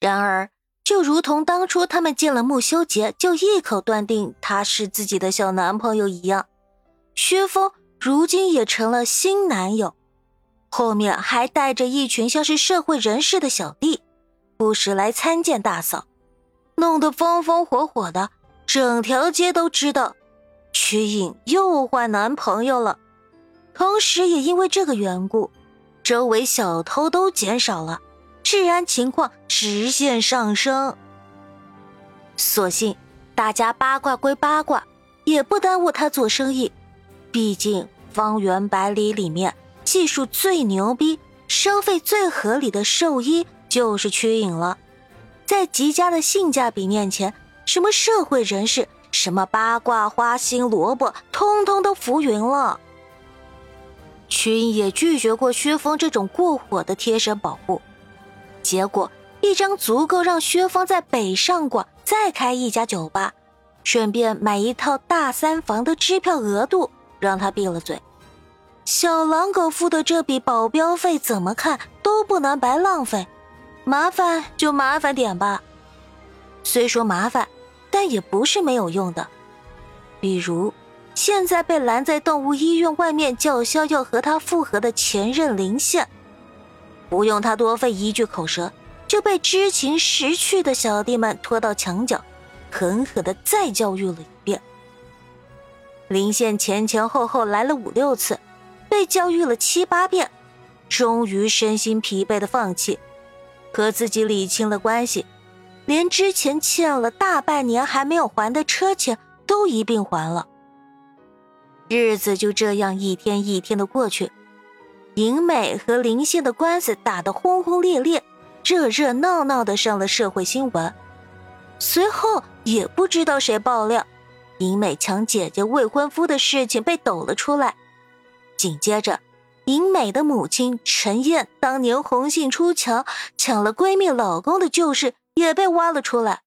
然而，就如同当初他们见了穆修杰就一口断定他是自己的小男朋友一样，薛峰如今也成了新男友，后面还带着一群像是社会人士的小弟，不时来参见大嫂，弄得风风火火的，整条街都知道曲颖又换男朋友了。同时，也因为这个缘故，周围小偷都减少了。治安情况直线上升。所幸大家八卦归八卦，也不耽误他做生意。毕竟方圆百里里面技术最牛逼、收费最合理的兽医就是屈颖了。在极佳的性价比面前，什么社会人士、什么八卦花心萝卜，通通都浮云了。屈颖也拒绝过薛峰这种过火的贴身保护。结果，一张足够让薛峰在北上广再开一家酒吧，顺便买一套大三房的支票额度，让他闭了嘴。小狼狗付的这笔保镖费，怎么看都不能白浪费。麻烦就麻烦点吧，虽说麻烦，但也不是没有用的。比如，现在被拦在动物医院外面叫嚣要和他复合的前任林宪。不用他多费一句口舌，就被知情识趣的小弟们拖到墙角，狠狠的再教育了一遍。林宪前前后后来了五六次，被教育了七八遍，终于身心疲惫的放弃，和自己理清了关系，连之前欠了大半年还没有还的车钱都一并还了。日子就这样一天一天的过去。尹美和林宪的官司打得轰轰烈烈，热热闹闹的上了社会新闻。随后也不知道谁爆料，尹美抢姐姐未婚夫的事情被抖了出来。紧接着，尹美的母亲陈燕当年红杏出墙抢了闺蜜老公的旧事也被挖了出来。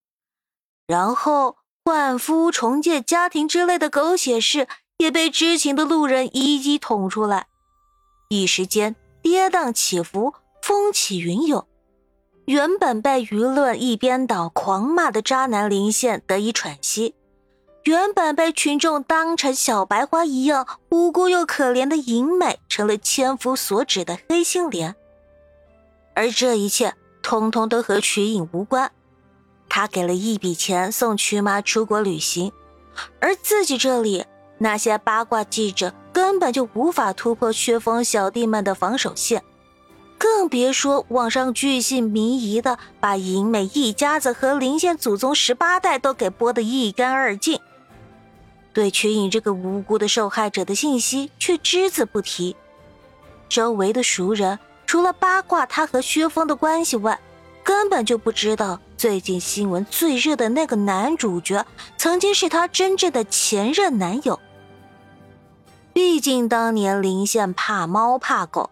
然后换夫重建家庭之类的狗血事也被知情的路人一一捅出来。一时间跌宕起伏，风起云涌。原本被舆论一边倒狂骂的渣男林宪得以喘息，原本被群众当成小白花一样无辜又可怜的尹美，成了千夫所指的黑心莲。而这一切，通通都和曲颖无关。他给了一笔钱送曲妈出国旅行，而自己这里那些八卦记者。根本就无法突破薛峰小弟们的防守线，更别说网上巨细靡遗的把银美一家子和林县祖宗十八代都给剥得一干二净。对曲颖这个无辜的受害者的信息却只字不提，周围的熟人除了八卦他和薛峰的关系外，根本就不知道最近新闻最热的那个男主角曾经是他真正的前任男友。毕竟当年林宪怕猫怕狗，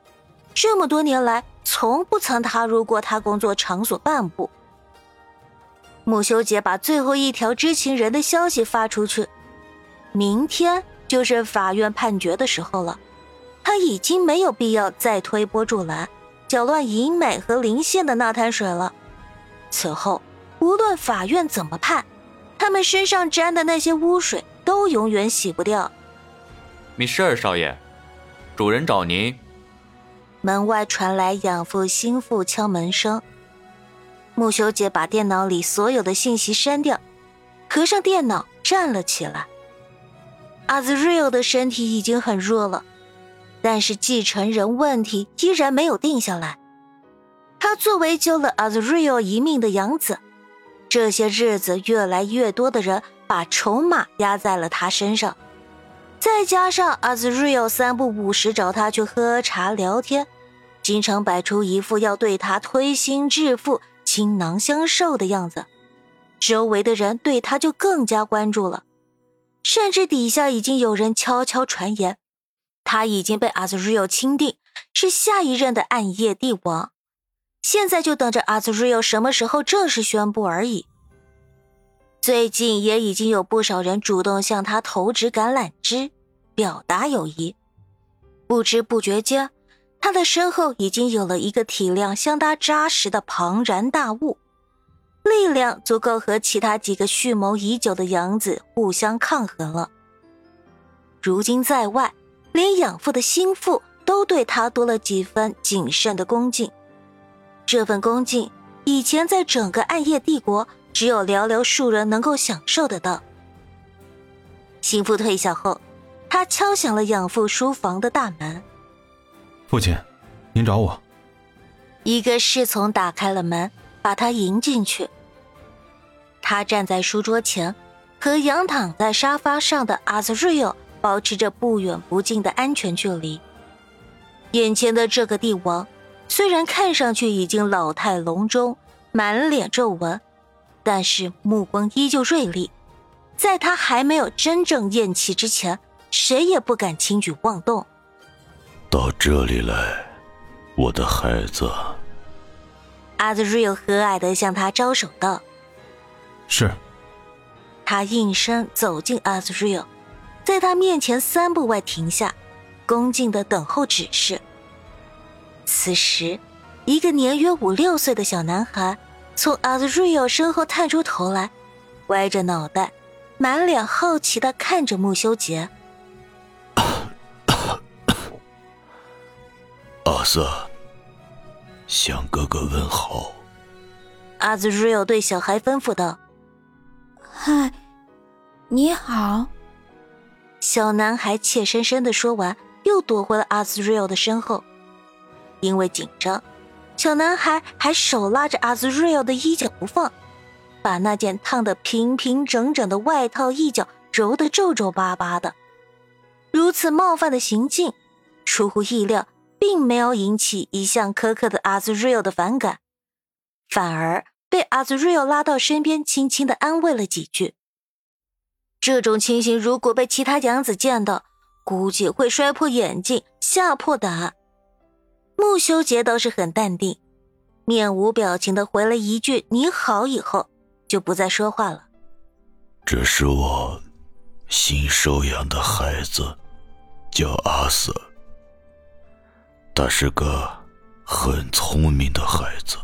这么多年来从不曾踏入过他工作场所半步。穆修杰把最后一条知情人的消息发出去，明天就是法院判决的时候了，他已经没有必要再推波助澜，搅乱尹美和林宪的那滩水了。此后无论法院怎么判，他们身上沾的那些污水都永远洗不掉。米十二少爷，主人找您。门外传来养父心腹敲门声。穆修杰把电脑里所有的信息删掉，合上电脑，站了起来。阿兹瑞尔的身体已经很弱了，但是继承人问题依然没有定下来。他作为救了阿兹瑞尔一命的养子，这些日子越来越多的人把筹码压在了他身上。再加上阿兹瑞尔三不五时找他去喝茶聊天，经常摆出一副要对他推心置腹、倾囊相授的样子，周围的人对他就更加关注了，甚至底下已经有人悄悄传言，他已经被阿兹瑞欧钦定是下一任的暗夜帝王，现在就等着阿兹瑞欧什么时候正式宣布而已。最近也已经有不少人主动向他投掷橄榄枝，表达友谊。不知不觉间，他的身后已经有了一个体量相当扎实的庞然大物，力量足够和其他几个蓄谋已久的养子互相抗衡了。如今在外，连养父的心腹都对他多了几分谨慎的恭敬。这份恭敬，以前在整个暗夜帝国。只有寥寥数人能够享受得到。心腹退下后，他敲响了养父书房的大门。父亲，您找我。一个侍从打开了门，把他迎进去。他站在书桌前，和仰躺在沙发上的阿兹瑞尔保持着不远不近的安全距离。眼前的这个帝王，虽然看上去已经老态龙钟，满脸皱纹。但是目光依旧锐利，在他还没有真正咽气之前，谁也不敢轻举妄动。到这里来，我的孩子。阿兹瑞欧和蔼的向他招手道：“是。”他应声走进阿兹瑞欧，在他面前三步外停下，恭敬的等候指示。此时，一个年约五六岁的小男孩。从阿兹瑞尔身后探出头来，歪着脑袋，满脸好奇的看着穆修杰。阿瑟，向哥哥问好。阿兹瑞尔对小孩吩咐道：“嗨，你好。”小男孩怯生生的说完，又躲回了阿兹瑞尔的身后，因为紧张。小男孩还手拉着阿兹瑞尔的衣角不放，把那件烫得平平整整的外套一角揉得皱皱巴巴的。如此冒犯的行径，出乎意料，并没有引起一向苛刻的阿兹瑞尔的反感，反而被阿兹瑞尔拉到身边，轻轻的安慰了几句。这种情形如果被其他养子见到，估计会摔破眼镜，吓破胆。穆修杰倒是很淡定，面无表情的回了一句“你好”，以后就不再说话了。这是我新收养的孩子，叫阿瑟。他是个很聪明的孩子，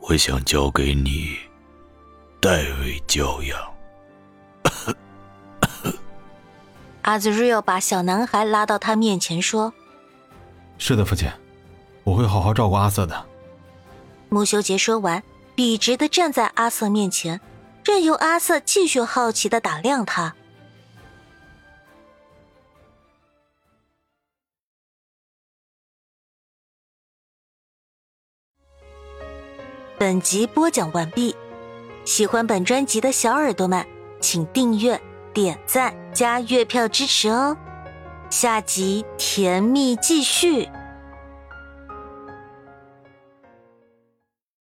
我想交给你代为教养。阿兹瑞尔把小男孩拉到他面前说。是的，父亲，我会好好照顾阿瑟的。穆修杰说完，笔直的站在阿瑟面前，任由阿瑟继续好奇的打量他。本集播讲完毕，喜欢本专辑的小耳朵们，请订阅、点赞、加月票支持哦。下集甜蜜继续。